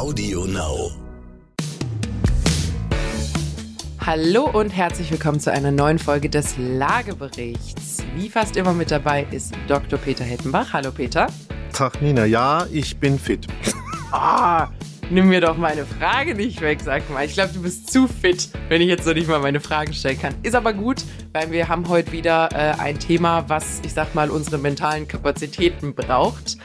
Audio Now. Hallo und herzlich willkommen zu einer neuen Folge des Lageberichts. Wie fast immer mit dabei ist Dr. Peter Hettenbach. Hallo Peter. Tag Nina, ja, ich bin fit. Ah, nimm mir doch meine Frage nicht weg, sag mal. Ich glaube, du bist zu fit, wenn ich jetzt noch nicht mal meine Fragen stellen kann. Ist aber gut, weil wir haben heute wieder äh, ein Thema, was, ich sag mal, unsere mentalen Kapazitäten braucht.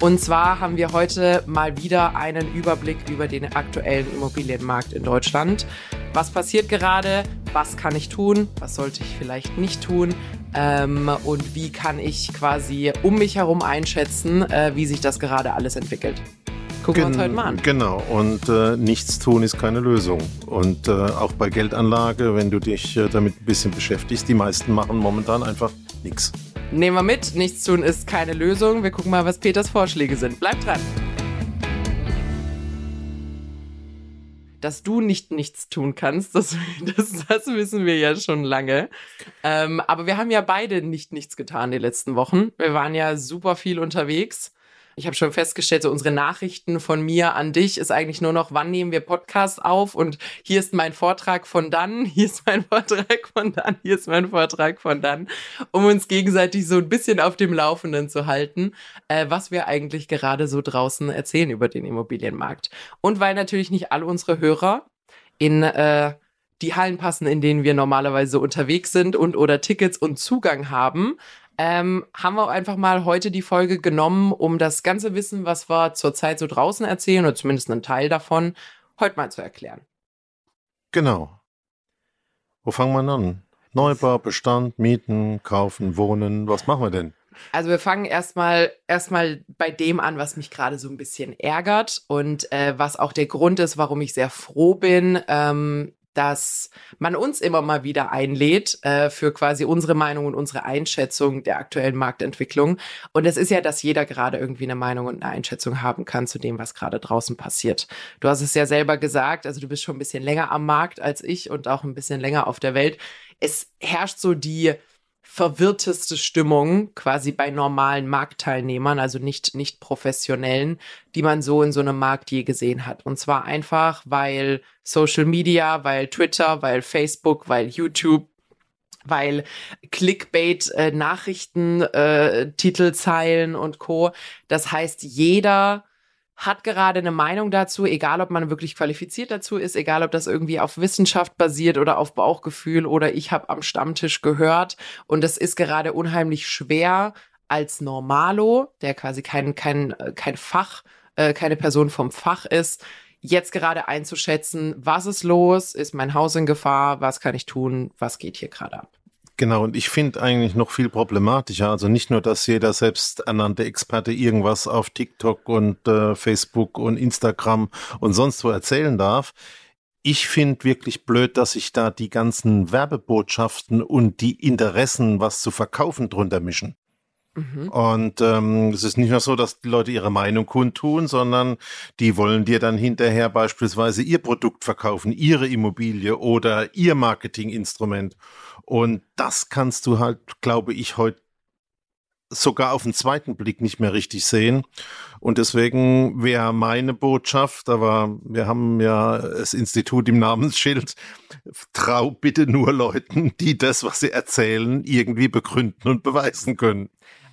Und zwar haben wir heute mal wieder einen Überblick über den aktuellen Immobilienmarkt in Deutschland. Was passiert gerade? Was kann ich tun? Was sollte ich vielleicht nicht tun? Ähm, und wie kann ich quasi um mich herum einschätzen, äh, wie sich das gerade alles entwickelt? Gucken wir uns heute mal an. Genau, und äh, nichts tun ist keine Lösung. Und äh, auch bei Geldanlage, wenn du dich äh, damit ein bisschen beschäftigst, die meisten machen momentan einfach nichts. Nehmen wir mit, nichts tun ist keine Lösung. Wir gucken mal, was Peters Vorschläge sind. Bleibt dran. Dass du nicht nichts tun kannst, das, das, das wissen wir ja schon lange. Ähm, aber wir haben ja beide nicht nichts getan die letzten Wochen. Wir waren ja super viel unterwegs. Ich habe schon festgestellt, so unsere Nachrichten von mir an dich ist eigentlich nur noch, wann nehmen wir Podcast auf und hier ist mein Vortrag von dann, hier ist mein Vortrag von dann, hier ist mein Vortrag von dann, um uns gegenseitig so ein bisschen auf dem Laufenden zu halten, äh, was wir eigentlich gerade so draußen erzählen über den Immobilienmarkt. Und weil natürlich nicht alle unsere Hörer in äh, die Hallen passen, in denen wir normalerweise unterwegs sind und oder Tickets und Zugang haben, ähm, haben wir einfach mal heute die Folge genommen, um das ganze Wissen, was wir zurzeit so draußen erzählen, oder zumindest einen Teil davon, heute mal zu erklären. Genau. Wo fangen wir an? Neubau, Bestand, Mieten, Kaufen, Wohnen. Was machen wir denn? Also wir fangen erstmal erstmal bei dem an, was mich gerade so ein bisschen ärgert und äh, was auch der Grund ist, warum ich sehr froh bin, ähm, dass man uns immer mal wieder einlädt äh, für quasi unsere Meinung und unsere Einschätzung der aktuellen Marktentwicklung. Und es ist ja, dass jeder gerade irgendwie eine Meinung und eine Einschätzung haben kann zu dem, was gerade draußen passiert. Du hast es ja selber gesagt, also du bist schon ein bisschen länger am Markt als ich und auch ein bisschen länger auf der Welt. Es herrscht so die verwirrteste Stimmung quasi bei normalen Marktteilnehmern, also nicht, nicht professionellen, die man so in so einem Markt je gesehen hat. Und zwar einfach, weil Social Media, weil Twitter, weil Facebook, weil YouTube, weil Clickbait, äh, Nachrichten, äh, Titelzeilen und Co. Das heißt, jeder hat gerade eine Meinung dazu, egal ob man wirklich qualifiziert dazu ist, egal ob das irgendwie auf Wissenschaft basiert oder auf Bauchgefühl oder ich habe am Stammtisch gehört. Und es ist gerade unheimlich schwer als Normalo, der quasi kein kein kein Fach, äh, keine Person vom Fach ist, jetzt gerade einzuschätzen, was ist los, ist mein Haus in Gefahr, was kann ich tun, was geht hier gerade ab. Genau, und ich finde eigentlich noch viel problematischer. Also nicht nur, dass jeder selbsternannte Experte irgendwas auf TikTok und äh, Facebook und Instagram und sonst wo erzählen darf. Ich finde wirklich blöd, dass sich da die ganzen Werbebotschaften und die Interessen, was zu verkaufen, drunter mischen. Mhm. Und ähm, es ist nicht nur so, dass die Leute ihre Meinung kundtun, sondern die wollen dir dann hinterher beispielsweise ihr Produkt verkaufen, ihre Immobilie oder ihr Marketinginstrument. Und das kannst du halt, glaube ich, heute sogar auf den zweiten Blick nicht mehr richtig sehen. Und deswegen wäre meine Botschaft, aber wir haben ja das Institut im Namensschild, trau bitte nur Leuten, die das, was sie erzählen, irgendwie begründen und beweisen können.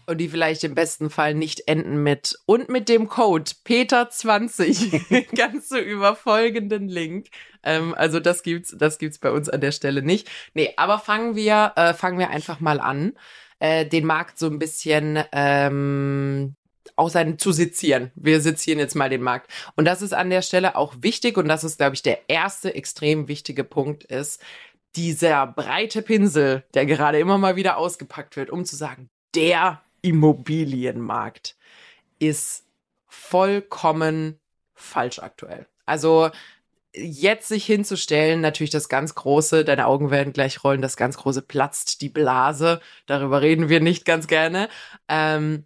Und die vielleicht im besten Fall nicht enden mit und mit dem Code Peter20 kannst du über folgenden Link. Ähm, also das gibt's, das gibt's bei uns an der Stelle nicht. Nee, aber fangen wir, äh, fangen wir einfach mal an, äh, den Markt so ein bisschen ähm, auch sein zu sezieren. Wir sezieren jetzt mal den Markt. Und das ist an der Stelle auch wichtig und das ist, glaube ich, der erste extrem wichtige Punkt ist, dieser breite Pinsel, der gerade immer mal wieder ausgepackt wird, um zu sagen, der Immobilienmarkt ist vollkommen falsch aktuell. Also jetzt sich hinzustellen, natürlich das ganz große, deine Augen werden gleich rollen, das ganz große platzt die Blase, darüber reden wir nicht ganz gerne. Ähm,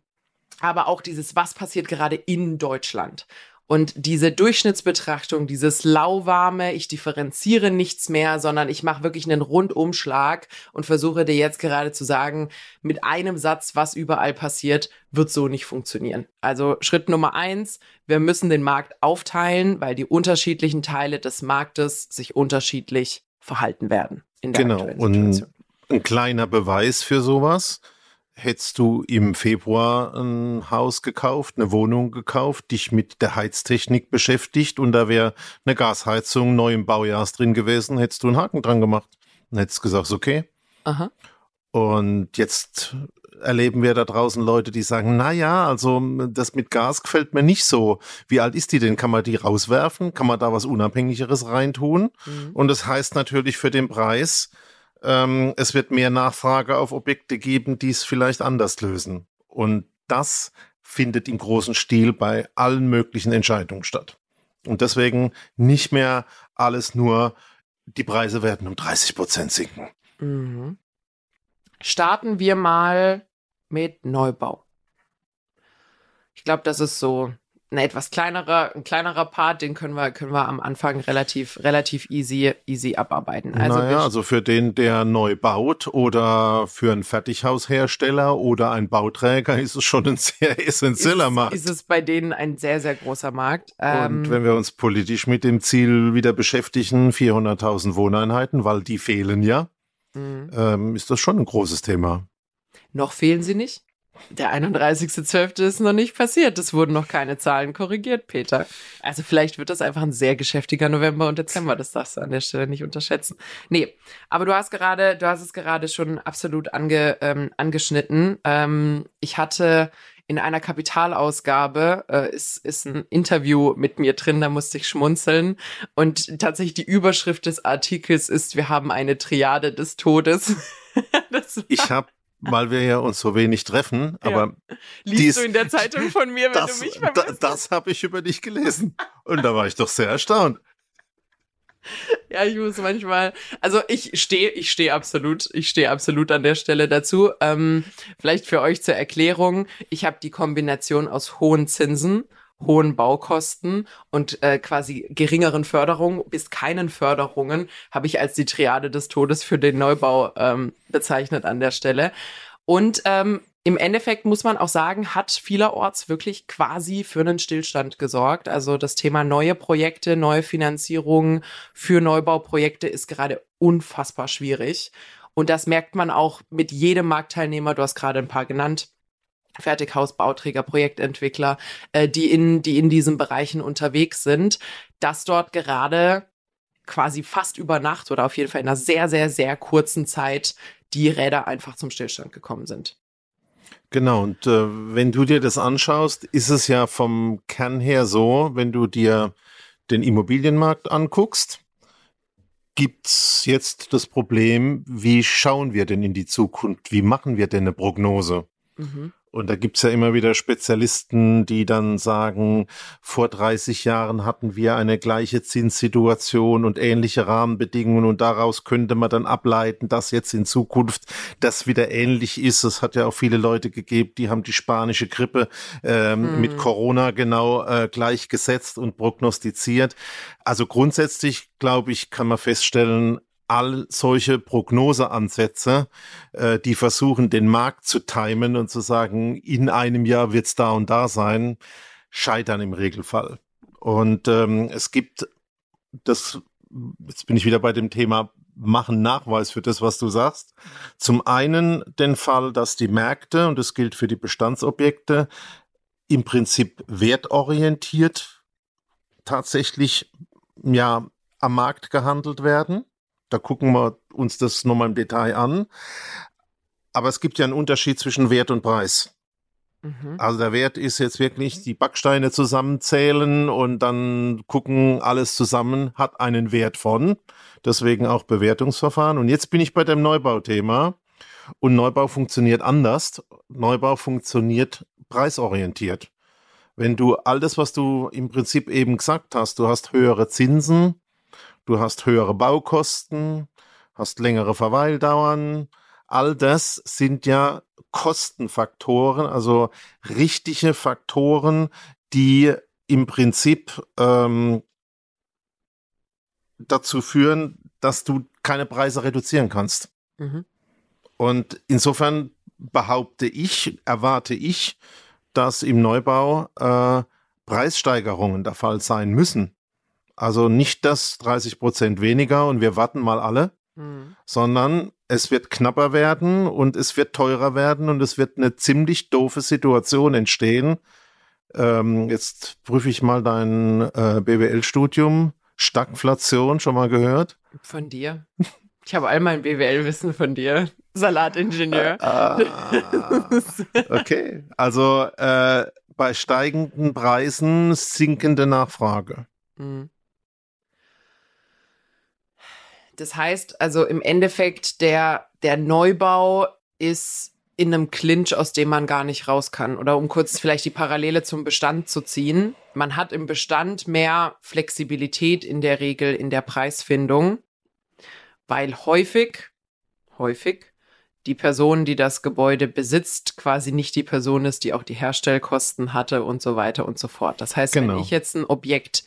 aber auch dieses, was passiert gerade in Deutschland. Und diese Durchschnittsbetrachtung, dieses lauwarme, ich differenziere nichts mehr, sondern ich mache wirklich einen Rundumschlag und versuche dir jetzt gerade zu sagen, mit einem Satz, was überall passiert, wird so nicht funktionieren. Also Schritt Nummer eins, wir müssen den Markt aufteilen, weil die unterschiedlichen Teile des Marktes sich unterschiedlich verhalten werden. In der genau. Und ein kleiner Beweis für sowas hättest du im Februar ein Haus gekauft, eine Wohnung gekauft, dich mit der Heiztechnik beschäftigt und da wäre eine Gasheizung neu im Baujahr drin gewesen, hättest du einen Haken dran gemacht. Dann hättest gesagt, okay. Aha. Und jetzt erleben wir da draußen Leute, die sagen, na ja, also das mit Gas gefällt mir nicht so. Wie alt ist die denn? Kann man die rauswerfen? Kann man da was Unabhängigeres reintun? Mhm. Und das heißt natürlich für den Preis, ähm, es wird mehr Nachfrage auf Objekte geben, die es vielleicht anders lösen. Und das findet im großen Stil bei allen möglichen Entscheidungen statt. Und deswegen nicht mehr alles nur, die Preise werden um 30 Prozent sinken. Mhm. Starten wir mal mit Neubau. Ich glaube, das ist so ein etwas kleinerer, ein kleinerer Part, den können wir, können wir am Anfang relativ, relativ easy, easy abarbeiten. Also, naja, also für den, der neu baut oder für einen Fertighaushersteller oder ein Bauträger ist es schon ein sehr essentieller ist, Markt. Ist es bei denen ein sehr, sehr großer Markt. Und ähm, wenn wir uns politisch mit dem Ziel wieder beschäftigen, 400.000 Wohneinheiten, weil die fehlen ja, mhm. ähm, ist das schon ein großes Thema. Noch fehlen sie nicht? Der 31.12. ist noch nicht passiert. Es wurden noch keine Zahlen korrigiert, Peter. Also vielleicht wird das einfach ein sehr geschäftiger November und Dezember. Das darfst du an der Stelle nicht unterschätzen. Nee, aber du hast gerade, du hast es gerade schon absolut ange, ähm, angeschnitten. Ähm, ich hatte in einer Kapitalausgabe äh, ist, ist ein Interview mit mir drin, da musste ich schmunzeln. Und tatsächlich die Überschrift des Artikels ist, wir haben eine Triade des Todes. ich habe weil wir ja uns so wenig treffen. Aber ja. liest dies, du in der Zeitung von mir, wenn das, du mich vermisst? Das, das habe ich über dich gelesen und da war ich doch sehr erstaunt. Ja, ich muss manchmal, also ich stehe, ich stehe absolut, ich stehe absolut an der Stelle dazu. Ähm, vielleicht für euch zur Erklärung: Ich habe die Kombination aus hohen Zinsen hohen Baukosten und äh, quasi geringeren Förderungen bis keinen Förderungen habe ich als die Triade des Todes für den Neubau ähm, bezeichnet an der Stelle. Und ähm, im Endeffekt muss man auch sagen, hat vielerorts wirklich quasi für einen Stillstand gesorgt. Also das Thema neue Projekte, neue Finanzierungen für Neubauprojekte ist gerade unfassbar schwierig. Und das merkt man auch mit jedem Marktteilnehmer. Du hast gerade ein paar genannt. Fertighaus, Bauträger, Projektentwickler, äh, die in, die in diesen Bereichen unterwegs sind, dass dort gerade quasi fast über Nacht oder auf jeden Fall in einer sehr, sehr, sehr kurzen Zeit die Räder einfach zum Stillstand gekommen sind. Genau, und äh, wenn du dir das anschaust, ist es ja vom Kern her so, wenn du dir den Immobilienmarkt anguckst, gibt's jetzt das Problem, wie schauen wir denn in die Zukunft? Wie machen wir denn eine Prognose? Mhm. Und da gibt's ja immer wieder Spezialisten, die dann sagen, vor 30 Jahren hatten wir eine gleiche Zinssituation und ähnliche Rahmenbedingungen und daraus könnte man dann ableiten, dass jetzt in Zukunft das wieder ähnlich ist. Es hat ja auch viele Leute gegeben, die haben die spanische Grippe ähm, mhm. mit Corona genau äh, gleichgesetzt und prognostiziert. Also grundsätzlich, glaube ich, kann man feststellen, all solche Prognoseansätze, äh, die versuchen, den Markt zu timen und zu sagen, in einem Jahr wird's da und da sein, scheitern im Regelfall. Und ähm, es gibt das, jetzt bin ich wieder bei dem Thema machen Nachweis für das, was du sagst. Zum einen den Fall, dass die Märkte, und das gilt für die Bestandsobjekte, im Prinzip wertorientiert tatsächlich ja am Markt gehandelt werden. Da gucken wir uns das nochmal im Detail an. Aber es gibt ja einen Unterschied zwischen Wert und Preis. Mhm. Also der Wert ist jetzt wirklich die Backsteine zusammenzählen und dann gucken, alles zusammen hat einen Wert von. Deswegen auch Bewertungsverfahren. Und jetzt bin ich bei dem Neubauthema. Und Neubau funktioniert anders. Neubau funktioniert preisorientiert. Wenn du all das, was du im Prinzip eben gesagt hast, du hast höhere Zinsen, du hast höhere Baukosten, hast längere Verweildauern. All das sind ja Kostenfaktoren, also richtige Faktoren, die im Prinzip ähm, dazu führen, dass du keine Preise reduzieren kannst. Mhm. Und insofern behaupte ich, erwarte ich, dass im Neubau äh, Preissteigerungen der Fall sein müssen. Also nicht das 30 Prozent weniger und wir warten mal alle, mhm. sondern es wird knapper werden und es wird teurer werden und es wird eine ziemlich doofe Situation entstehen. Ähm, jetzt prüfe ich mal dein äh, BWL-Studium. Stagflation, schon mal gehört? Von dir. Ich habe all mein BWL-Wissen von dir. Salatingenieur. Ah, okay, also äh, bei steigenden Preisen sinkende Nachfrage. Mhm. Das heißt also im Endeffekt, der, der Neubau ist in einem Clinch, aus dem man gar nicht raus kann. Oder um kurz vielleicht die Parallele zum Bestand zu ziehen. Man hat im Bestand mehr Flexibilität in der Regel in der Preisfindung, weil häufig, häufig die Person, die das Gebäude besitzt, quasi nicht die Person ist, die auch die Herstellkosten hatte und so weiter und so fort. Das heißt, genau. wenn ich jetzt ein Objekt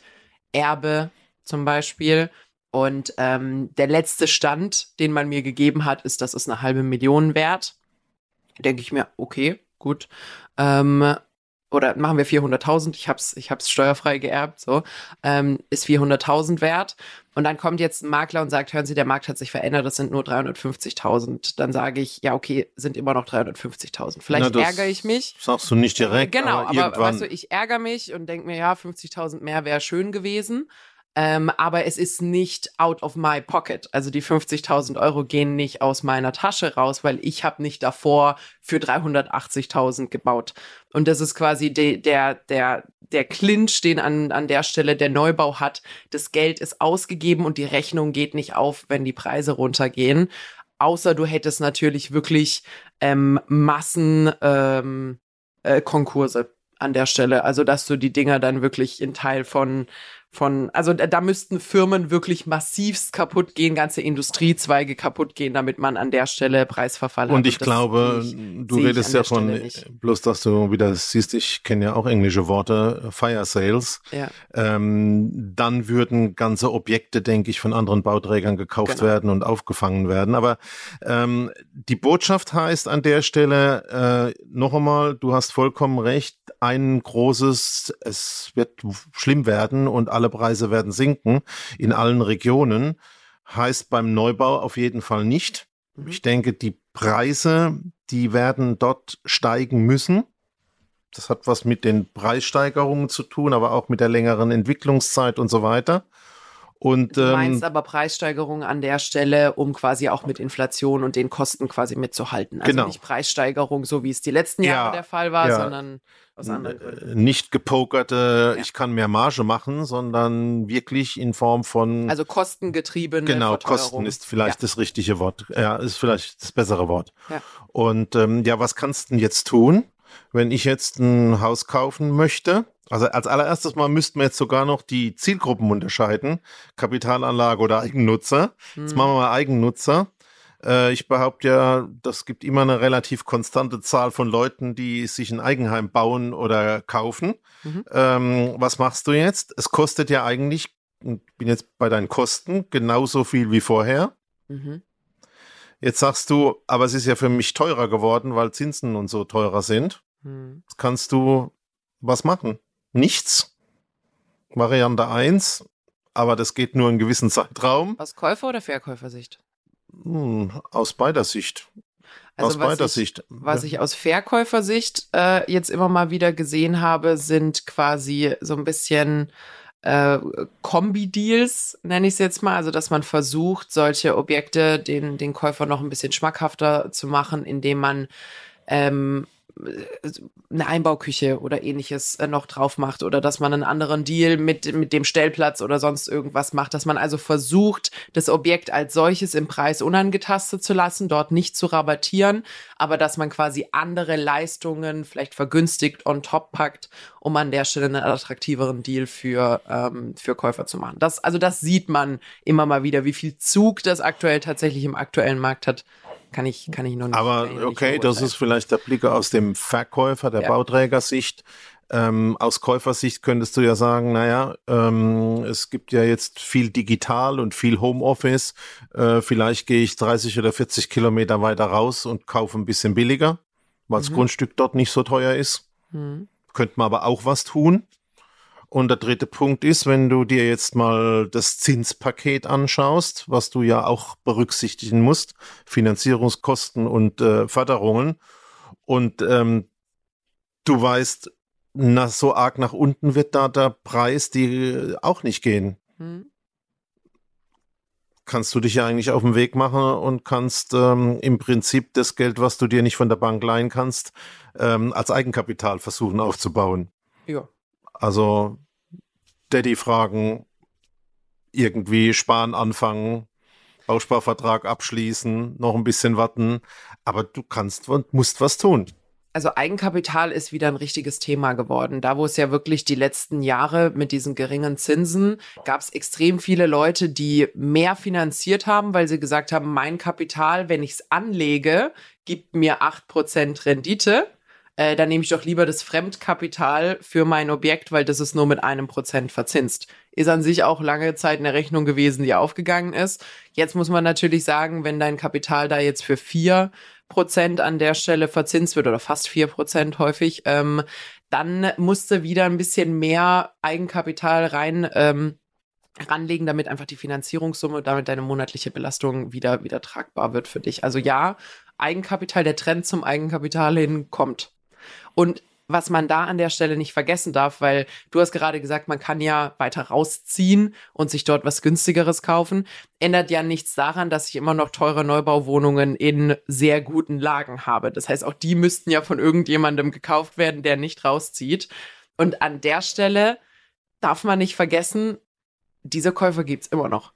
erbe, zum Beispiel, und ähm, der letzte Stand, den man mir gegeben hat, ist, das ist eine halbe Million wert denke ich mir, okay, gut. Ähm, oder machen wir 400.000, ich hab's, ich hab's steuerfrei geerbt, so, ähm, ist 400.000 wert. Und dann kommt jetzt ein Makler und sagt, hören Sie, der Markt hat sich verändert, das sind nur 350.000. Dann sage ich, ja, okay, sind immer noch 350.000. Vielleicht Na, ärgere ich mich. Sagst du nicht direkt. Genau, aber, aber weißt du, ich ärgere mich und denke mir, ja, 50.000 mehr wäre schön gewesen. Ähm, aber es ist nicht out of my pocket. Also die 50.000 Euro gehen nicht aus meiner Tasche raus, weil ich habe nicht davor für 380.000 gebaut. Und das ist quasi de, der, der, der Clinch, den an, an der Stelle der Neubau hat. Das Geld ist ausgegeben und die Rechnung geht nicht auf, wenn die Preise runtergehen. Außer du hättest natürlich wirklich ähm, Massen ähm, äh, an der Stelle. Also dass du die Dinger dann wirklich in Teil von von, also da, da müssten Firmen wirklich massivst kaputt gehen, ganze Industriezweige kaputt gehen, damit man an der Stelle Preisverfall hat. Und ich glaube, ich, du redest ja von, bloß dass du wieder siehst, ich kenne ja auch englische Worte, Fire Sales. Ja. Ähm, dann würden ganze Objekte, denke ich, von anderen Bauträgern gekauft genau. werden und aufgefangen werden. Aber ähm, die Botschaft heißt an der Stelle, äh, noch einmal, du hast vollkommen recht, ein großes, es wird schlimm werden und alle alle Preise werden sinken in allen Regionen. Heißt beim Neubau auf jeden Fall nicht. Mhm. Ich denke, die Preise, die werden dort steigen müssen. Das hat was mit den Preissteigerungen zu tun, aber auch mit der längeren Entwicklungszeit und so weiter. Und, du meinst ähm, aber Preissteigerungen an der Stelle, um quasi auch mit Inflation und den Kosten quasi mitzuhalten. Also genau. nicht Preissteigerung, so wie es die letzten Jahre ja, der Fall war, ja. sondern aus anderen Gründen. Nicht gepokerte, ja. ich kann mehr Marge machen, sondern wirklich in Form von. Also kostengetrieben. Genau, Kosten ist vielleicht das richtige Wort. Ja, ist vielleicht das bessere Wort. Ja. Und ähm, ja, was kannst du denn jetzt tun, wenn ich jetzt ein Haus kaufen möchte? Also als allererstes Mal müssten wir jetzt sogar noch die Zielgruppen unterscheiden. Kapitalanlage oder Eigennutzer. Hm. Jetzt machen wir mal Eigennutzer. Äh, ich behaupte ja, das gibt immer eine relativ konstante Zahl von Leuten, die sich ein Eigenheim bauen oder kaufen. Mhm. Ähm, was machst du jetzt? Es kostet ja eigentlich, ich bin jetzt bei deinen Kosten, genauso viel wie vorher. Mhm. Jetzt sagst du, aber es ist ja für mich teurer geworden, weil Zinsen und so teurer sind. Jetzt kannst du was machen? Nichts. Variante 1, aber das geht nur einen gewissen Zeitraum. Aus Käufer- oder Verkäufersicht? Hm, aus beider Sicht. Also aus beider ich, Sicht. Was ich aus Verkäufersicht äh, jetzt immer mal wieder gesehen habe, sind quasi so ein bisschen äh, Kombi-Deals, nenne ich es jetzt mal. Also, dass man versucht, solche Objekte den, den Käufer noch ein bisschen schmackhafter zu machen, indem man ähm, eine Einbauküche oder ähnliches äh, noch drauf macht oder dass man einen anderen Deal mit, mit dem Stellplatz oder sonst irgendwas macht, dass man also versucht, das Objekt als solches im Preis unangetastet zu lassen, dort nicht zu rabattieren, aber dass man quasi andere Leistungen vielleicht vergünstigt on top packt, um an der Stelle einen attraktiveren Deal für, ähm, für Käufer zu machen. Das, also das sieht man immer mal wieder, wie viel Zug das aktuell tatsächlich im aktuellen Markt hat kann ich, kann ich noch nicht. Aber okay, das ist vielleicht der Blick aus dem Verkäufer, der ja. Bauträgersicht. Ähm, aus Käufersicht könntest du ja sagen, naja, ähm, es gibt ja jetzt viel digital und viel Homeoffice. Äh, vielleicht gehe ich 30 oder 40 Kilometer weiter raus und kaufe ein bisschen billiger, weil das mhm. Grundstück dort nicht so teuer ist. Mhm. Könnte man aber auch was tun. Und der dritte Punkt ist, wenn du dir jetzt mal das Zinspaket anschaust, was du ja auch berücksichtigen musst, Finanzierungskosten und äh, Förderungen. Und ähm, du weißt, na, so arg nach unten wird da der Preis die auch nicht gehen. Hm. Kannst du dich ja eigentlich auf den Weg machen und kannst ähm, im Prinzip das Geld, was du dir nicht von der Bank leihen kannst, ähm, als Eigenkapital versuchen aufzubauen. Ja. Also Daddy fragen, irgendwie sparen anfangen, Bausparvertrag abschließen, noch ein bisschen warten, aber du kannst und musst was tun. Also Eigenkapital ist wieder ein richtiges Thema geworden. Da, wo es ja wirklich die letzten Jahre mit diesen geringen Zinsen gab es extrem viele Leute, die mehr finanziert haben, weil sie gesagt haben, mein Kapital, wenn ich es anlege, gibt mir acht Prozent Rendite äh, dann nehme ich doch lieber das Fremdkapital für mein Objekt, weil das ist nur mit einem Prozent verzinst. Ist an sich auch lange Zeit eine Rechnung gewesen, die aufgegangen ist. Jetzt muss man natürlich sagen, wenn dein Kapital da jetzt für vier Prozent an der Stelle verzinst wird oder fast vier Prozent häufig, ähm, dann musste wieder ein bisschen mehr Eigenkapital rein. Ähm, ranlegen, damit einfach die Finanzierungssumme, damit deine monatliche Belastung wieder, wieder tragbar wird für dich. Also ja, Eigenkapital, der Trend zum Eigenkapital hin kommt. Und was man da an der Stelle nicht vergessen darf, weil du hast gerade gesagt, man kann ja weiter rausziehen und sich dort was günstigeres kaufen, ändert ja nichts daran, dass ich immer noch teure Neubauwohnungen in sehr guten Lagen habe. Das heißt, auch die müssten ja von irgendjemandem gekauft werden, der nicht rauszieht. Und an der Stelle darf man nicht vergessen, diese Käufer gibt's immer noch.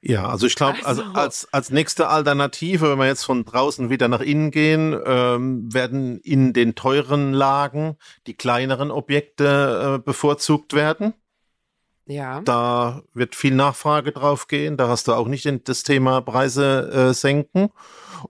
Ja, also ich glaube, also, also als, als nächste Alternative, wenn wir jetzt von draußen wieder nach innen gehen, ähm, werden in den teuren Lagen die kleineren Objekte äh, bevorzugt werden. Ja. Da wird viel Nachfrage drauf gehen. Da hast du auch nicht das Thema Preise äh, senken.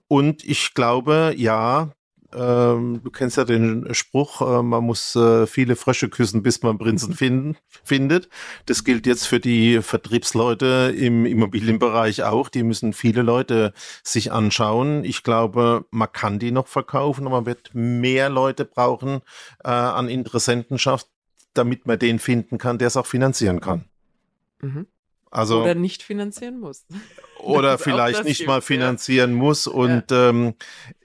Und ich glaube, ja, ähm, du kennst ja den Spruch, äh, man muss äh, viele Frösche küssen, bis man Prinzen finden, findet. Das gilt jetzt für die Vertriebsleute im Immobilienbereich auch. Die müssen viele Leute sich anschauen. Ich glaube, man kann die noch verkaufen, aber man wird mehr Leute brauchen äh, an Interessentenschaft, damit man den finden kann, der es auch finanzieren kann. Mhm. Also, oder nicht finanzieren muss. Oder vielleicht nicht mal finanzieren ja. muss. Und ja. ähm,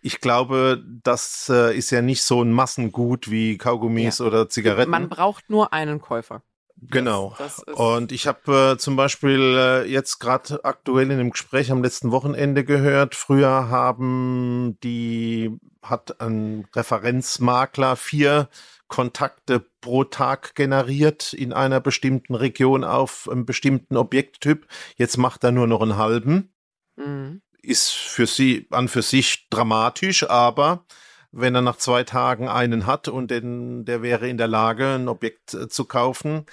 ich glaube, das äh, ist ja nicht so ein Massengut wie Kaugummis ja. oder Zigaretten. Man braucht nur einen Käufer. Genau. Das, das und ich habe äh, zum Beispiel äh, jetzt gerade aktuell in einem Gespräch am letzten Wochenende gehört, früher haben die, hat ein Referenzmakler vier Kontakte pro Tag generiert in einer bestimmten Region auf einem bestimmten Objekttyp. Jetzt macht er nur noch einen halben. Mhm. Ist für sie an für sich dramatisch, aber wenn er nach zwei Tagen einen hat und den, der wäre in der Lage, ein Objekt äh, zu kaufen,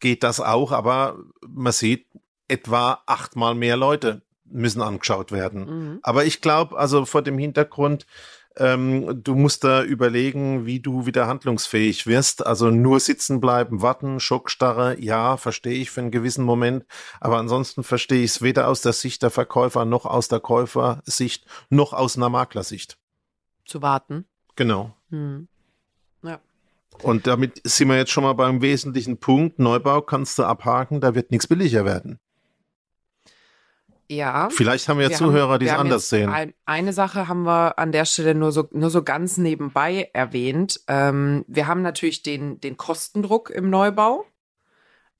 geht das auch. Aber man sieht, etwa achtmal mehr Leute müssen angeschaut werden. Mhm. Aber ich glaube, also vor dem Hintergrund, ähm, du musst da überlegen, wie du wieder handlungsfähig wirst. Also nur sitzen bleiben, warten, Schockstarre, ja, verstehe ich für einen gewissen Moment. Aber ansonsten verstehe ich es weder aus der Sicht der Verkäufer noch aus der Käufersicht noch aus einer Maklersicht. Zu warten. Genau. Hm. Ja. Und damit sind wir jetzt schon mal beim wesentlichen Punkt. Neubau kannst du abhaken, da wird nichts billiger werden. Ja. Vielleicht haben wir, wir Zuhörer, die es anders sehen. Ein, eine Sache haben wir an der Stelle nur so, nur so ganz nebenbei erwähnt. Ähm, wir haben natürlich den, den Kostendruck im Neubau,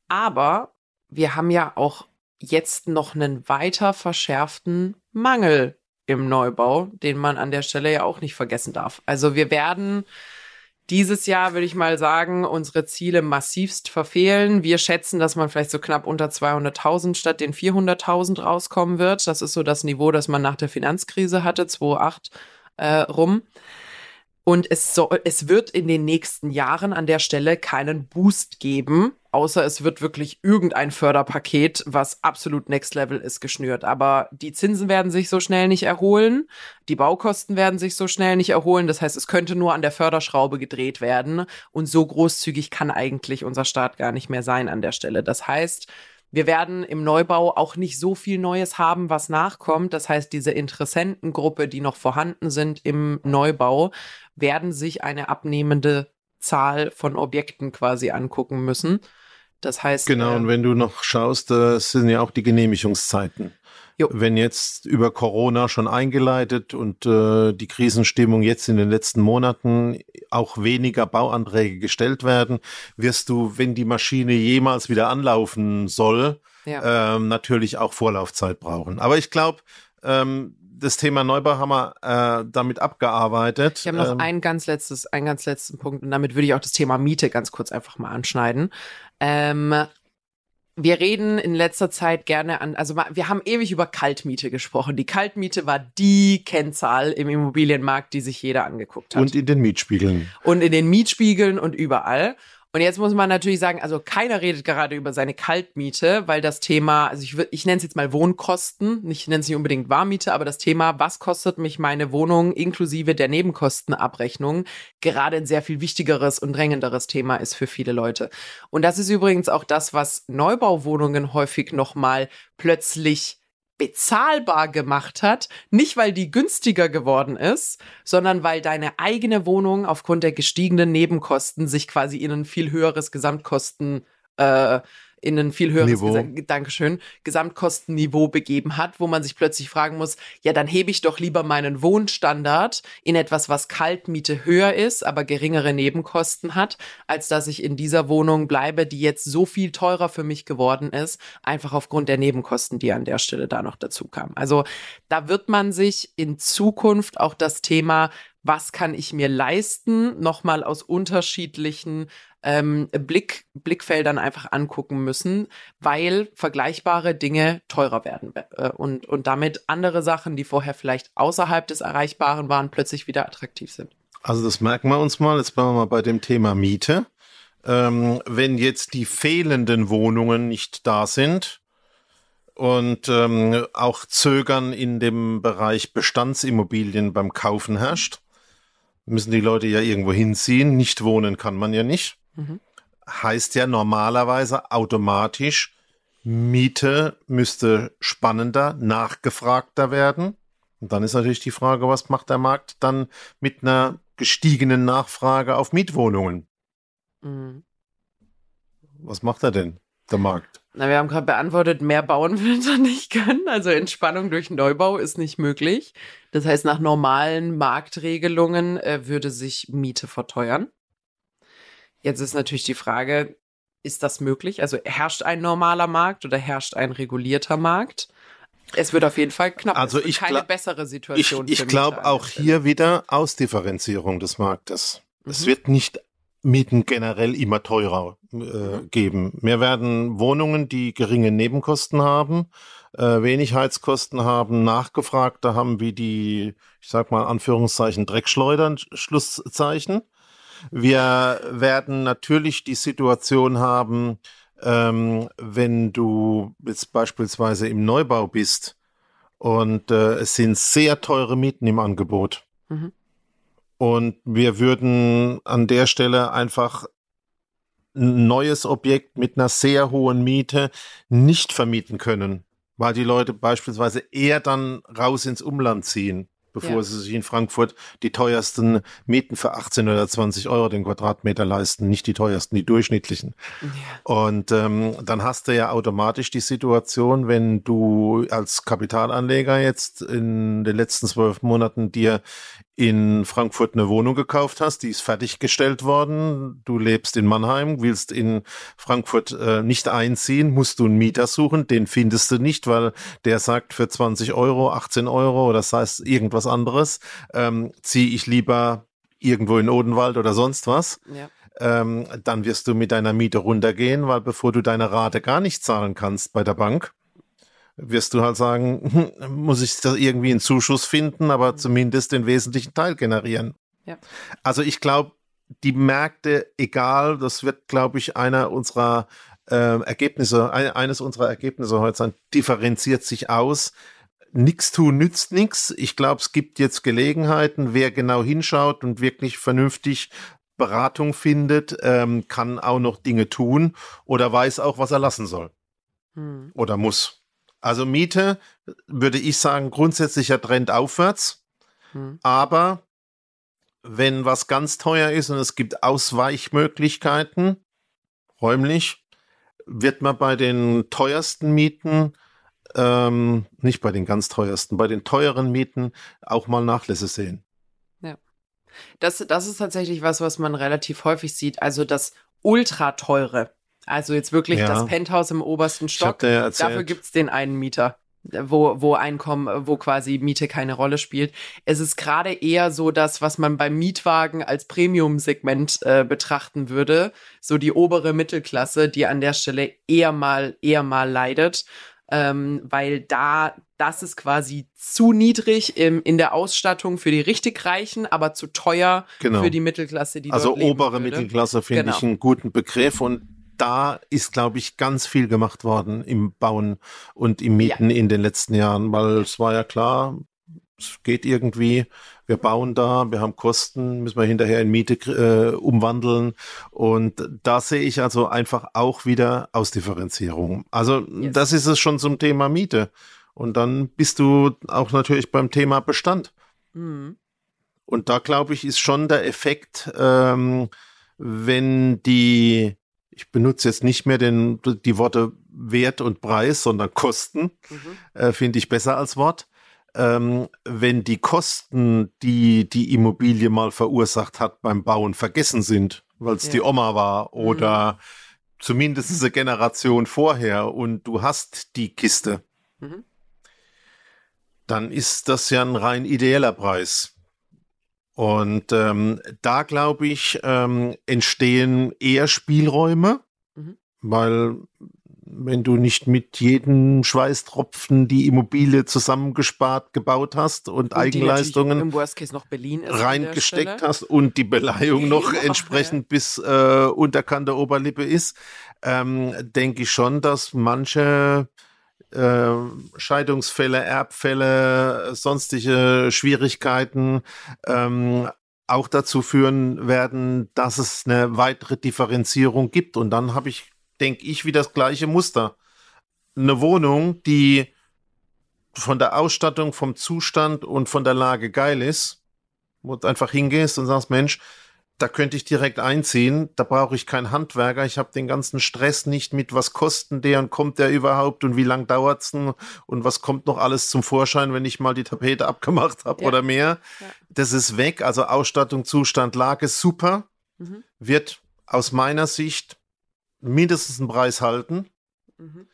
aber wir haben ja auch jetzt noch einen weiter verschärften Mangel im Neubau, den man an der Stelle ja auch nicht vergessen darf. Also wir werden dieses Jahr, würde ich mal sagen, unsere Ziele massivst verfehlen. Wir schätzen, dass man vielleicht so knapp unter 200.000 statt den 400.000 rauskommen wird. Das ist so das Niveau, das man nach der Finanzkrise hatte, 2008 äh, rum. Und es, soll, es wird in den nächsten Jahren an der Stelle keinen Boost geben außer es wird wirklich irgendein Förderpaket, was absolut next level ist, geschnürt. Aber die Zinsen werden sich so schnell nicht erholen, die Baukosten werden sich so schnell nicht erholen. Das heißt, es könnte nur an der Förderschraube gedreht werden. Und so großzügig kann eigentlich unser Staat gar nicht mehr sein an der Stelle. Das heißt, wir werden im Neubau auch nicht so viel Neues haben, was nachkommt. Das heißt, diese Interessentengruppe, die noch vorhanden sind im Neubau, werden sich eine abnehmende Zahl von Objekten quasi angucken müssen. Das heißt. Genau, äh, und wenn du noch schaust, das sind ja auch die Genehmigungszeiten. Jo. Wenn jetzt über Corona schon eingeleitet und äh, die Krisenstimmung jetzt in den letzten Monaten auch weniger Bauanträge gestellt werden, wirst du, wenn die Maschine jemals wieder anlaufen soll, ja. ähm, natürlich auch Vorlaufzeit brauchen. Aber ich glaube, ähm, das Thema Neubau haben wir äh, damit abgearbeitet. Ich habe noch ähm, ein ganz letztes, einen ganz letzten Punkt und damit würde ich auch das Thema Miete ganz kurz einfach mal anschneiden. Ähm, wir reden in letzter Zeit gerne an, also wir haben ewig über Kaltmiete gesprochen. Die Kaltmiete war die Kennzahl im Immobilienmarkt, die sich jeder angeguckt hat. Und in den Mietspiegeln. Und in den Mietspiegeln und überall. Und jetzt muss man natürlich sagen, also keiner redet gerade über seine Kaltmiete, weil das Thema, also ich, ich nenne es jetzt mal Wohnkosten, ich nenne es nicht unbedingt Warmmiete, aber das Thema, was kostet mich meine Wohnung inklusive der Nebenkostenabrechnung, gerade ein sehr viel wichtigeres und drängenderes Thema ist für viele Leute. Und das ist übrigens auch das, was Neubauwohnungen häufig nochmal plötzlich bezahlbar gemacht hat, nicht weil die günstiger geworden ist, sondern weil deine eigene Wohnung aufgrund der gestiegenen Nebenkosten sich quasi in ein viel höheres Gesamtkosten äh, in ein viel höheres Gesa Dankeschön, Gesamtkostenniveau begeben hat, wo man sich plötzlich fragen muss, ja, dann hebe ich doch lieber meinen Wohnstandard in etwas, was Kaltmiete höher ist, aber geringere Nebenkosten hat, als dass ich in dieser Wohnung bleibe, die jetzt so viel teurer für mich geworden ist, einfach aufgrund der Nebenkosten, die an der Stelle da noch dazu kamen. Also da wird man sich in Zukunft auch das Thema was kann ich mir leisten, nochmal aus unterschiedlichen ähm, Blick, Blickfeldern einfach angucken müssen, weil vergleichbare Dinge teurer werden äh, und, und damit andere Sachen, die vorher vielleicht außerhalb des Erreichbaren waren, plötzlich wieder attraktiv sind. Also das merken wir uns mal. Jetzt bleiben wir mal bei dem Thema Miete. Ähm, wenn jetzt die fehlenden Wohnungen nicht da sind, und ähm, auch Zögern in dem Bereich Bestandsimmobilien beim Kaufen herrscht, müssen die Leute ja irgendwo hinziehen. Nicht wohnen kann man ja nicht. Mhm. Heißt ja normalerweise automatisch, Miete müsste spannender, nachgefragter werden. Und dann ist natürlich die Frage, was macht der Markt dann mit einer gestiegenen Nachfrage auf Mietwohnungen? Mhm. Was macht er denn, der Markt? Na, wir haben gerade beantwortet, mehr bauen will er nicht können. Also Entspannung durch Neubau ist nicht möglich. Das heißt, nach normalen Marktregelungen äh, würde sich Miete verteuern. Jetzt ist natürlich die Frage, ist das möglich? Also herrscht ein normaler Markt oder herrscht ein regulierter Markt? Es wird auf jeden Fall knapp. Also ich keine bessere Situation. Ich, ich glaube auch hier wieder Ausdifferenzierung des Marktes. Mhm. Es wird nicht Mieten generell immer teurer äh, mhm. geben. Wir werden Wohnungen, die geringe Nebenkosten haben, äh, wenig Heizkosten haben, nachgefragter haben wie die, ich sag mal Anführungszeichen Dreckschleudern, Schlusszeichen. Wir werden natürlich die Situation haben, ähm, wenn du jetzt beispielsweise im Neubau bist und äh, es sind sehr teure Mieten im Angebot. Mhm. Und wir würden an der Stelle einfach ein neues Objekt mit einer sehr hohen Miete nicht vermieten können, weil die Leute beispielsweise eher dann raus ins Umland ziehen bevor ja. sie sich in Frankfurt die teuersten Mieten für 18 oder 20 Euro den Quadratmeter leisten, nicht die teuersten, die durchschnittlichen. Ja. Und ähm, dann hast du ja automatisch die Situation, wenn du als Kapitalanleger jetzt in den letzten zwölf Monaten dir in Frankfurt eine Wohnung gekauft hast, die ist fertiggestellt worden, du lebst in Mannheim, willst in Frankfurt äh, nicht einziehen, musst du einen Mieter suchen, den findest du nicht, weil der sagt für 20 Euro, 18 Euro oder das heißt irgendwas anderes, ähm, ziehe ich lieber irgendwo in Odenwald oder sonst was. Ja. Ähm, dann wirst du mit deiner Miete runtergehen, weil bevor du deine Rate gar nicht zahlen kannst bei der Bank, wirst du halt sagen, hm, muss ich da irgendwie einen Zuschuss finden, aber mhm. zumindest den wesentlichen Teil generieren. Ja. Also ich glaube, die Märkte, egal, das wird, glaube ich, einer unserer äh, Ergebnisse, ein, eines unserer Ergebnisse heute sein, differenziert sich aus. Nix tun nützt nichts. Ich glaube, es gibt jetzt Gelegenheiten, wer genau hinschaut und wirklich vernünftig Beratung findet, ähm, kann auch noch Dinge tun oder weiß auch, was er lassen soll hm. oder muss. Also Miete, würde ich sagen, grundsätzlicher Trend aufwärts. Hm. Aber wenn was ganz teuer ist und es gibt Ausweichmöglichkeiten, räumlich, wird man bei den teuersten Mieten, ähm, nicht bei den ganz teuersten, bei den teuren Mieten auch mal Nachlässe sehen. Ja. Das, das ist tatsächlich was, was man relativ häufig sieht. Also das ultra teure. Also jetzt wirklich ja. das Penthouse im obersten Stock. Dafür gibt's den einen Mieter wo, wo Einkommen, wo quasi Miete keine Rolle spielt. Es ist gerade eher so das, was man beim Mietwagen als Premium-Segment äh, betrachten würde. So die obere Mittelklasse, die an der Stelle eher mal, eher mal leidet. Ähm, weil da, das ist quasi zu niedrig im, in der Ausstattung für die richtig Reichen, aber zu teuer genau. für die Mittelklasse, die Also obere würde. Mittelklasse finde genau. ich einen guten Begriff und da ist, glaube ich, ganz viel gemacht worden im Bauen und im Mieten ja. in den letzten Jahren, weil es war ja klar, es geht irgendwie, wir bauen da, wir haben Kosten, müssen wir hinterher in Miete äh, umwandeln. Und da sehe ich also einfach auch wieder Ausdifferenzierung. Also yes. das ist es schon zum Thema Miete. Und dann bist du auch natürlich beim Thema Bestand. Mhm. Und da glaube ich, ist schon der Effekt, ähm, wenn die ich benutze jetzt nicht mehr den, die Worte Wert und Preis, sondern Kosten, mhm. äh, finde ich besser als Wort. Ähm, wenn die Kosten, die die Immobilie mal verursacht hat beim Bauen, vergessen sind, weil es ja. die Oma war oder mhm. zumindest eine Generation vorher und du hast die Kiste, mhm. dann ist das ja ein rein ideeller Preis. Und ähm, da, glaube ich, ähm, entstehen eher Spielräume, mhm. weil wenn du nicht mit jedem Schweißtropfen die Immobilie zusammengespart gebaut hast und, und Eigenleistungen reingesteckt hast und die Beleihung noch entsprechend bis äh, unterkante Oberlippe ist, ähm, denke ich schon, dass manche äh, Scheidungsfälle, Erbfälle, sonstige Schwierigkeiten ähm, auch dazu führen werden, dass es eine weitere Differenzierung gibt. Und dann habe ich, denke ich, wie das gleiche Muster. Eine Wohnung, die von der Ausstattung, vom Zustand und von der Lage geil ist, wo du einfach hingehst und sagst, Mensch, da könnte ich direkt einziehen. Da brauche ich keinen Handwerker. Ich habe den ganzen Stress nicht mit, was kosten der und kommt der überhaupt und wie lang dauert's denn und was kommt noch alles zum Vorschein, wenn ich mal die Tapete abgemacht habe ja. oder mehr. Ja. Das ist weg. Also Ausstattung, Zustand, Lage super. Mhm. Wird aus meiner Sicht mindestens einen Preis halten. Mhm.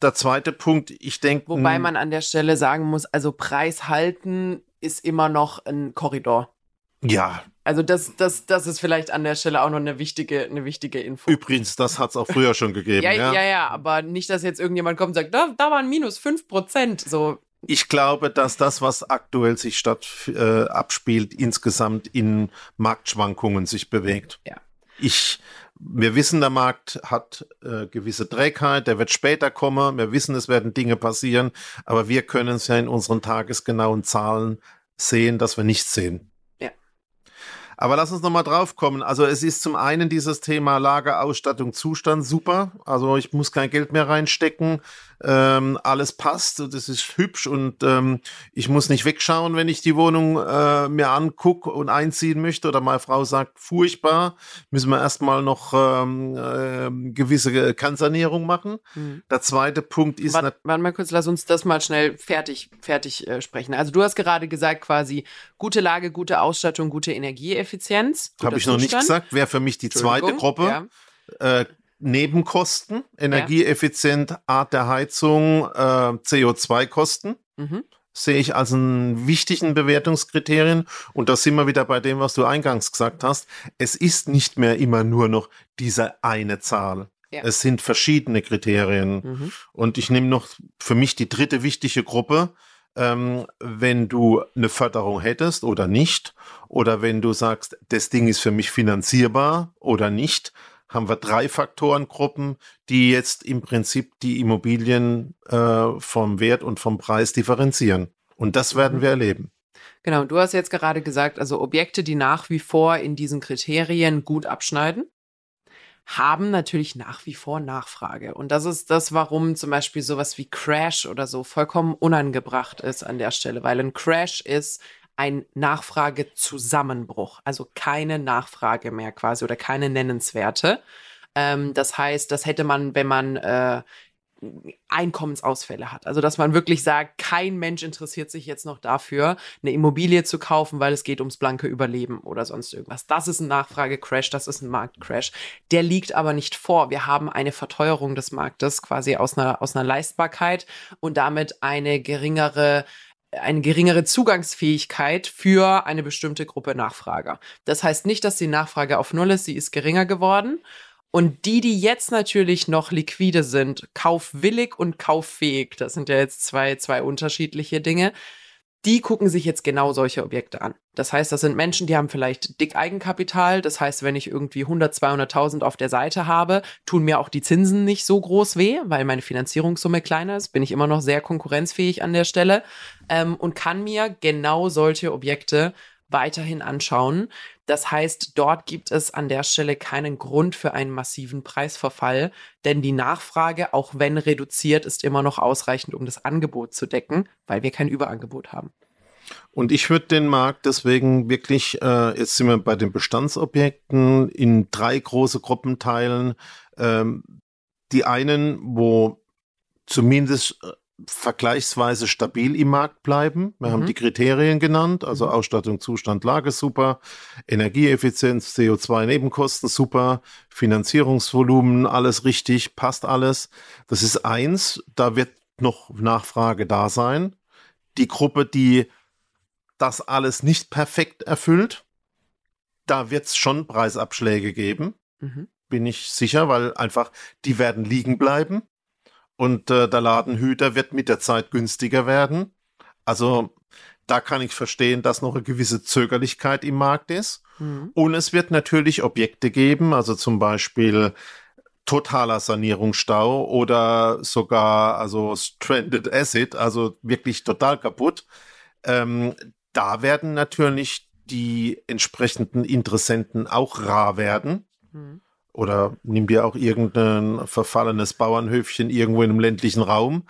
Der zweite Punkt, ich denke. Wobei man an der Stelle sagen muss, also Preis halten ist immer noch ein Korridor. Ja, also das, das, das ist vielleicht an der Stelle auch noch eine wichtige, eine wichtige Info. Übrigens, das hat es auch früher schon gegeben. ja, ja, ja, ja, aber nicht, dass jetzt irgendjemand kommt und sagt, da, da waren minus fünf Prozent. So. Ich glaube, dass das, was aktuell sich statt äh, abspielt, insgesamt in Marktschwankungen sich bewegt. Ja. Ich, wir wissen, der Markt hat äh, gewisse Trägheit, der wird später kommen. Wir wissen, es werden Dinge passieren, aber wir können es ja in unseren tagesgenauen Zahlen sehen, dass wir nichts sehen. Aber lass uns nochmal drauf kommen. Also es ist zum einen dieses Thema Lager, Ausstattung, Zustand super. Also ich muss kein Geld mehr reinstecken ähm, alles passt, das ist hübsch und ähm, ich muss nicht wegschauen, wenn ich die Wohnung äh, mir angucke und einziehen möchte oder meine Frau sagt, furchtbar, müssen wir erstmal noch ähm, äh, gewisse Kernsanierung machen. Mhm. Der zweite Punkt ist... Warte, warte mal kurz, lass uns das mal schnell fertig, fertig äh, sprechen. Also du hast gerade gesagt quasi gute Lage, gute Ausstattung, gute Energieeffizienz. Habe ich noch nicht gesagt, wäre für mich die zweite Gruppe. Ja. Äh, Nebenkosten, energieeffizient, Art der Heizung, äh, CO2-Kosten. Mhm. Sehe ich als einen wichtigen Bewertungskriterien. Und da sind wir wieder bei dem, was du eingangs gesagt hast. Es ist nicht mehr immer nur noch diese eine Zahl. Ja. Es sind verschiedene Kriterien. Mhm. Und ich nehme noch für mich die dritte wichtige Gruppe, ähm, wenn du eine Förderung hättest oder nicht oder wenn du sagst, das Ding ist für mich finanzierbar oder nicht, haben wir drei Faktorengruppen, die jetzt im Prinzip die Immobilien äh, vom Wert und vom Preis differenzieren. Und das werden mhm. wir erleben. Genau, du hast jetzt gerade gesagt, also Objekte, die nach wie vor in diesen Kriterien gut abschneiden, haben natürlich nach wie vor Nachfrage. Und das ist das, warum zum Beispiel sowas wie Crash oder so vollkommen unangebracht ist an der Stelle, weil ein Crash ist ein Nachfragezusammenbruch, also keine Nachfrage mehr quasi oder keine nennenswerte. Ähm, das heißt, das hätte man, wenn man äh, Einkommensausfälle hat. Also dass man wirklich sagt, kein Mensch interessiert sich jetzt noch dafür, eine Immobilie zu kaufen, weil es geht ums blanke Überleben oder sonst irgendwas. Das ist ein Nachfragecrash, das ist ein Marktcrash. Der liegt aber nicht vor. Wir haben eine Verteuerung des Marktes quasi aus einer, aus einer Leistbarkeit und damit eine geringere eine geringere Zugangsfähigkeit für eine bestimmte Gruppe Nachfrager. Das heißt nicht, dass die Nachfrage auf Null ist, sie ist geringer geworden. Und die, die jetzt natürlich noch liquide sind, kaufwillig und kauffähig, das sind ja jetzt zwei, zwei unterschiedliche Dinge, die gucken sich jetzt genau solche Objekte an. Das heißt, das sind Menschen, die haben vielleicht dick Eigenkapital. Das heißt, wenn ich irgendwie 100, 200.000 auf der Seite habe, tun mir auch die Zinsen nicht so groß weh, weil meine Finanzierungssumme kleiner ist. Bin ich immer noch sehr konkurrenzfähig an der Stelle ähm, und kann mir genau solche Objekte weiterhin anschauen. Das heißt, dort gibt es an der Stelle keinen Grund für einen massiven Preisverfall, denn die Nachfrage, auch wenn reduziert, ist immer noch ausreichend, um das Angebot zu decken, weil wir kein Überangebot haben. Und ich würde den Markt deswegen wirklich, äh, jetzt sind wir bei den Bestandsobjekten, in drei große Gruppen teilen. Ähm, die einen, wo zumindest äh, vergleichsweise stabil im Markt bleiben. Wir mhm. haben die Kriterien genannt, also mhm. Ausstattung, Zustand, Lage super, Energieeffizienz, CO2-Nebenkosten super, Finanzierungsvolumen, alles richtig, passt alles. Das ist eins, da wird noch Nachfrage da sein. Die Gruppe, die das alles nicht perfekt erfüllt, da wird es schon Preisabschläge geben. Mhm. Bin ich sicher, weil einfach die werden liegen bleiben und äh, der Ladenhüter wird mit der Zeit günstiger werden. Also da kann ich verstehen, dass noch eine gewisse Zögerlichkeit im Markt ist. Mhm. Und es wird natürlich Objekte geben, also zum Beispiel totaler Sanierungsstau oder sogar also stranded acid, also wirklich total kaputt. Ähm, da werden natürlich die entsprechenden Interessenten auch rar werden. Mhm. Oder nimm dir auch irgendein verfallenes Bauernhöfchen irgendwo in einem ländlichen Raum.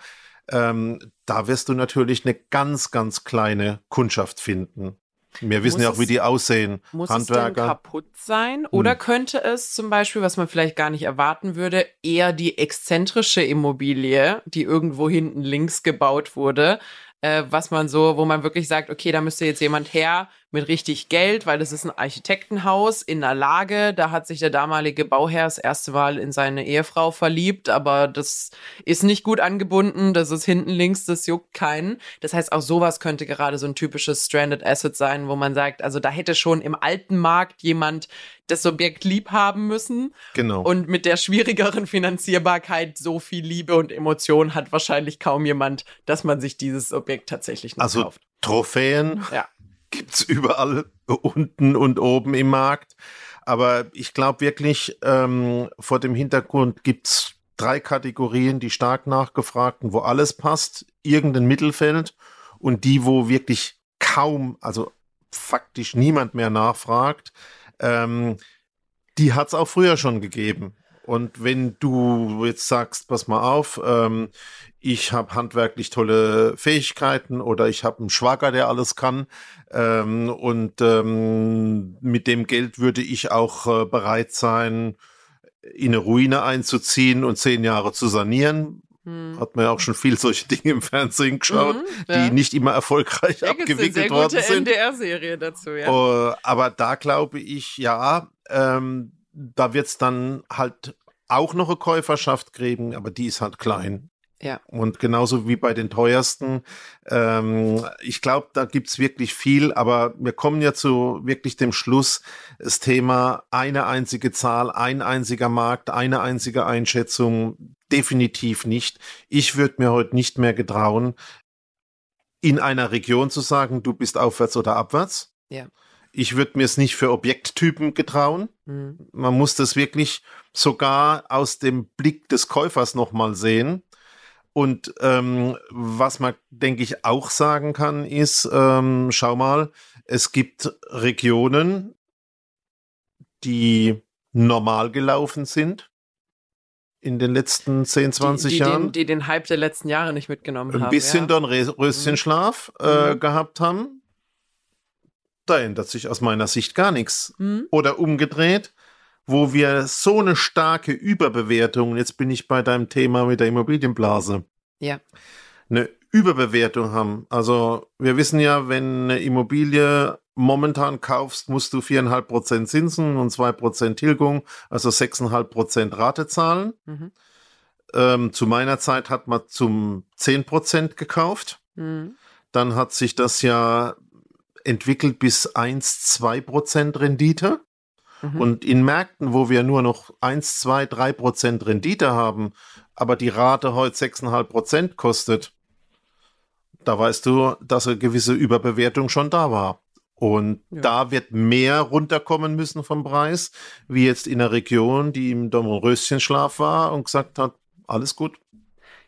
Ähm, da wirst du natürlich eine ganz, ganz kleine Kundschaft finden. Wir wissen muss ja auch, wie die aussehen. Muss Handwerker. es denn kaputt sein? Oder hm. könnte es zum Beispiel, was man vielleicht gar nicht erwarten würde, eher die exzentrische Immobilie, die irgendwo hinten links gebaut wurde, äh, was man so, wo man wirklich sagt, okay, da müsste jetzt jemand her, mit richtig Geld, weil es ist ein Architektenhaus in einer Lage. Da hat sich der damalige Bauherr das erste Mal in seine Ehefrau verliebt, aber das ist nicht gut angebunden. Das ist hinten links, das juckt keinen. Das heißt, auch sowas könnte gerade so ein typisches Stranded Asset sein, wo man sagt, also da hätte schon im alten Markt jemand das Objekt lieb haben müssen. Genau. Und mit der schwierigeren Finanzierbarkeit so viel Liebe und Emotion hat wahrscheinlich kaum jemand, dass man sich dieses Objekt tatsächlich noch also, kauft. Trophäen. Ja gibt's überall unten und oben im Markt. Aber ich glaube wirklich, ähm, vor dem Hintergrund gibt's drei Kategorien, die stark nachgefragten, wo alles passt, irgendein Mittelfeld und die, wo wirklich kaum, also faktisch niemand mehr nachfragt, ähm, die hat's auch früher schon gegeben. Und wenn du jetzt sagst, pass mal auf, ähm, ich habe handwerklich tolle Fähigkeiten oder ich habe einen Schwager, der alles kann ähm, und ähm, mit dem Geld würde ich auch äh, bereit sein, in eine Ruine einzuziehen und zehn Jahre zu sanieren. Hm. Hat man ja auch schon viel solche Dinge im Fernsehen geschaut, mhm, ja. die nicht immer erfolgreich da abgewickelt worden sind. NDR-Serie dazu, ja. Uh, aber da glaube ich, ja, ähm, da wird es dann halt auch noch eine Käuferschaft geben, aber die ist halt klein. Ja. Und genauso wie bei den teuersten. Ähm, ich glaube, da gibt's wirklich viel, aber wir kommen ja zu wirklich dem Schluss. Das Thema eine einzige Zahl, ein einziger Markt, eine einzige Einschätzung, definitiv nicht. Ich würde mir heute nicht mehr getrauen, in einer Region zu sagen, du bist aufwärts oder abwärts. Ja. Ich würde mir es nicht für Objekttypen getrauen. Mhm. Man muss das wirklich sogar aus dem Blick des Käufers nochmal sehen. Und ähm, was man, denke ich, auch sagen kann, ist, ähm, schau mal, es gibt Regionen, die normal gelaufen sind in den letzten 10, 20 die, die Jahren. Den, die den Hype der letzten Jahre nicht mitgenommen haben. Ein bisschen ja. Röschenschlaf mhm. äh, mhm. gehabt haben. Da ändert sich aus meiner Sicht gar nichts. Mhm. Oder umgedreht, wo wir so eine starke Überbewertung, jetzt bin ich bei deinem Thema mit der Immobilienblase. Ja. Eine Überbewertung haben. Also wir wissen ja, wenn eine Immobilie momentan kaufst, musst du 4,5% Zinsen und 2% Tilgung, also 6,5% Rate zahlen. Mhm. Ähm, zu meiner Zeit hat man zum 10% gekauft. Mhm. Dann hat sich das ja entwickelt bis 1, 2% Rendite. Mhm. Und in Märkten, wo wir nur noch 1, 2, 3% Rendite haben, aber die Rate heute 6,5% kostet, da weißt du, dass eine gewisse Überbewertung schon da war. Und ja. da wird mehr runterkommen müssen vom Preis, wie jetzt in der Region, die im Dornröschenschlaf war und gesagt hat, alles gut.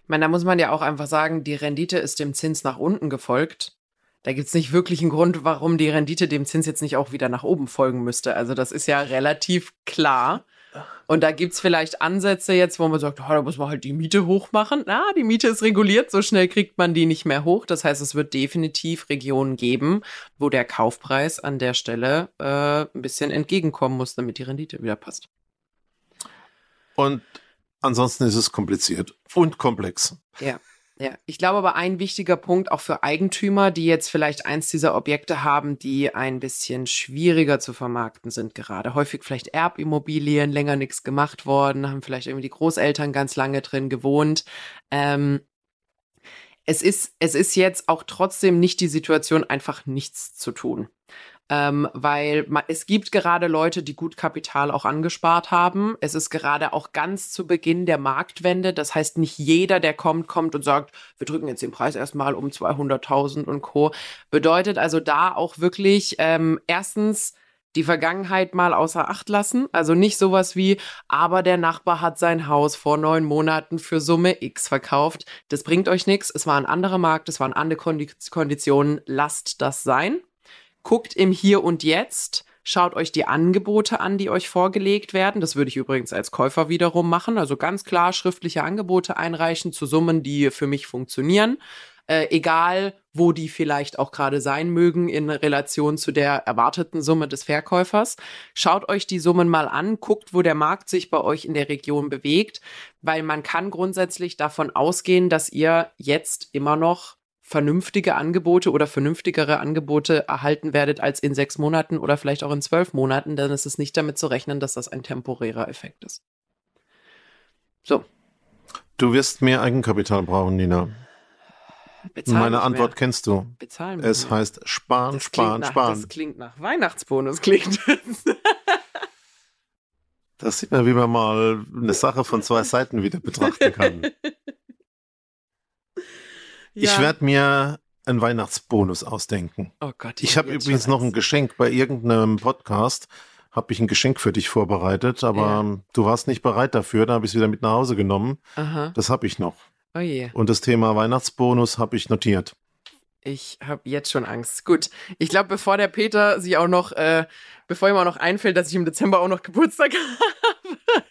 Ich meine, da muss man ja auch einfach sagen, die Rendite ist dem Zins nach unten gefolgt. Da gibt es nicht wirklich einen Grund, warum die Rendite dem Zins jetzt nicht auch wieder nach oben folgen müsste. Also das ist ja relativ klar. Und da gibt's vielleicht Ansätze jetzt, wo man sagt, oh, da muss man halt die Miete hochmachen. Na, die Miete ist reguliert, so schnell kriegt man die nicht mehr hoch. Das heißt, es wird definitiv Regionen geben, wo der Kaufpreis an der Stelle äh, ein bisschen entgegenkommen muss, damit die Rendite wieder passt. Und ansonsten ist es kompliziert und komplex. Ja. Ja, ich glaube aber ein wichtiger Punkt auch für Eigentümer, die jetzt vielleicht eins dieser Objekte haben, die ein bisschen schwieriger zu vermarkten sind gerade. Häufig vielleicht Erbimmobilien, länger nichts gemacht worden, haben vielleicht irgendwie die Großeltern ganz lange drin gewohnt. Ähm, es ist, es ist jetzt auch trotzdem nicht die Situation, einfach nichts zu tun ähm, weil man, es gibt gerade Leute, die gut Kapital auch angespart haben. Es ist gerade auch ganz zu Beginn der Marktwende. Das heißt, nicht jeder, der kommt, kommt und sagt, wir drücken jetzt den Preis erstmal um 200.000 und Co. Bedeutet also da auch wirklich ähm, erstens die Vergangenheit mal außer Acht lassen. Also nicht sowas wie, aber der Nachbar hat sein Haus vor neun Monaten für Summe X verkauft. Das bringt euch nichts. Es war ein anderer Markt, es waren andere Konditionen. Lasst das sein guckt im Hier und Jetzt, schaut euch die Angebote an, die euch vorgelegt werden. Das würde ich übrigens als Käufer wiederum machen. Also ganz klar schriftliche Angebote einreichen zu Summen, die für mich funktionieren. Äh, egal, wo die vielleicht auch gerade sein mögen in Relation zu der erwarteten Summe des Verkäufers. Schaut euch die Summen mal an, guckt, wo der Markt sich bei euch in der Region bewegt, weil man kann grundsätzlich davon ausgehen, dass ihr jetzt immer noch vernünftige Angebote oder vernünftigere Angebote erhalten werdet als in sechs Monaten oder vielleicht auch in zwölf Monaten, dann ist es nicht damit zu rechnen, dass das ein temporärer Effekt ist. So. Du wirst mehr Eigenkapital brauchen, Nina. Bezahlen Meine Antwort mehr. kennst du. Bezahlen es mehr. heißt sparen, das sparen, nach, sparen. Das klingt nach Weihnachtsbonus, klingt es. Das sieht man, wie man mal eine Sache von zwei Seiten wieder betrachten kann. Ja. Ich werde mir einen Weihnachtsbonus ausdenken. Oh Gott. Ich, ich habe übrigens noch ein Geschenk bei irgendeinem Podcast. Habe ich ein Geschenk für dich vorbereitet, aber ja. du warst nicht bereit dafür. Da habe ich es wieder mit nach Hause genommen. Aha. Das habe ich noch. Oh je. Und das Thema Weihnachtsbonus habe ich notiert. Ich habe jetzt schon Angst. Gut, ich glaube, bevor der Peter sich auch noch, äh, bevor ihm auch noch einfällt, dass ich im Dezember auch noch Geburtstag habe,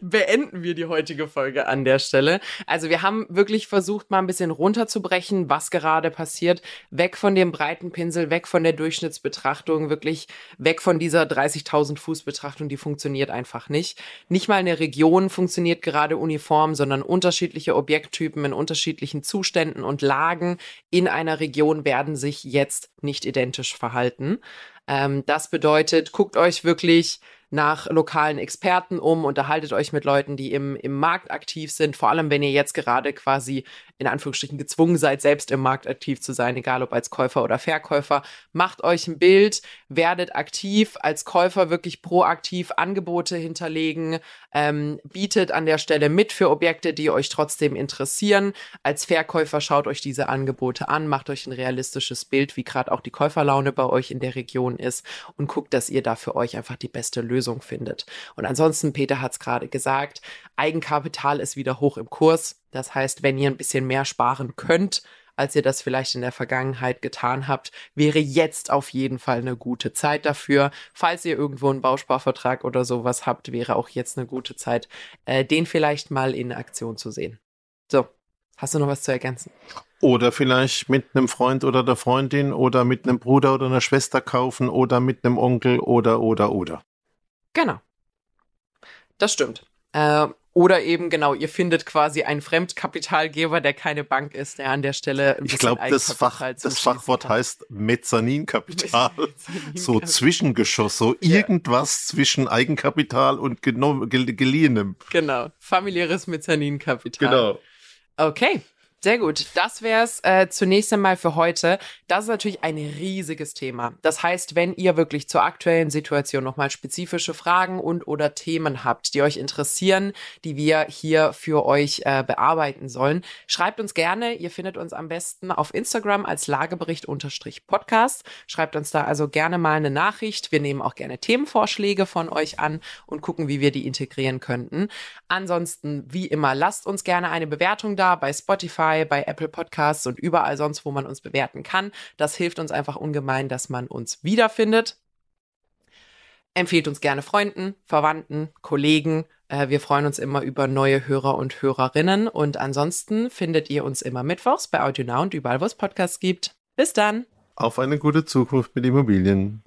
beenden wir die heutige Folge an der Stelle. Also wir haben wirklich versucht, mal ein bisschen runterzubrechen, was gerade passiert. Weg von dem breiten Pinsel, weg von der Durchschnittsbetrachtung, wirklich weg von dieser 30.000 Fuß Betrachtung, die funktioniert einfach nicht. Nicht mal eine Region funktioniert gerade uniform, sondern unterschiedliche Objekttypen in unterschiedlichen Zuständen und Lagen in einer Region werden sich jetzt nicht identisch verhalten. Ähm, das bedeutet, guckt euch wirklich nach lokalen Experten um, unterhaltet euch mit Leuten, die im, im Markt aktiv sind, vor allem wenn ihr jetzt gerade quasi in Anführungsstrichen gezwungen seid, selbst im Markt aktiv zu sein, egal ob als Käufer oder Verkäufer. Macht euch ein Bild, werdet aktiv, als Käufer wirklich proaktiv Angebote hinterlegen, ähm, bietet an der Stelle mit für Objekte, die euch trotzdem interessieren. Als Verkäufer schaut euch diese Angebote an, macht euch ein realistisches Bild, wie gerade auch die Käuferlaune bei euch in der Region ist und guckt, dass ihr da für euch einfach die beste Lösung findet. Und ansonsten, Peter hat es gerade gesagt, Eigenkapital ist wieder hoch im Kurs. Das heißt, wenn ihr ein bisschen mehr sparen könnt, als ihr das vielleicht in der Vergangenheit getan habt, wäre jetzt auf jeden Fall eine gute Zeit dafür. Falls ihr irgendwo einen Bausparvertrag oder sowas habt, wäre auch jetzt eine gute Zeit, äh, den vielleicht mal in Aktion zu sehen. So, hast du noch was zu ergänzen? Oder vielleicht mit einem Freund oder der Freundin oder mit einem Bruder oder einer Schwester kaufen oder mit einem Onkel oder oder oder. Genau. Das stimmt. Äh, oder eben, genau, ihr findet quasi einen Fremdkapitalgeber, der keine Bank ist, der an der Stelle Ich glaube, das, Fach, das Fachwort kann. heißt Mezzaninkapital. so Zwischengeschoss, so ja. irgendwas zwischen Eigenkapital und geliehenem. Genau, familiäres Mezzaninkapital. Genau. Okay, sehr gut. Das wäre es äh, zunächst einmal für heute. Das ist natürlich ein riesiges Thema. Das heißt, wenn ihr wirklich zur aktuellen Situation nochmal spezifische Fragen und oder Themen habt, die euch interessieren, die wir hier für euch äh, bearbeiten sollen, schreibt uns gerne. Ihr findet uns am besten auf Instagram als Lagebericht-Podcast. Schreibt uns da also gerne mal eine Nachricht. Wir nehmen auch gerne Themenvorschläge von euch an und gucken, wie wir die integrieren könnten. Ansonsten, wie immer, lasst uns gerne eine Bewertung da bei Spotify Spotify, bei Apple Podcasts und überall sonst, wo man uns bewerten kann. Das hilft uns einfach ungemein, dass man uns wiederfindet. Empfehlt uns gerne Freunden, Verwandten, Kollegen. Äh, wir freuen uns immer über neue Hörer und Hörerinnen. Und ansonsten findet ihr uns immer mittwochs bei AudioNow und überall, wo es Podcasts gibt. Bis dann. Auf eine gute Zukunft mit Immobilien.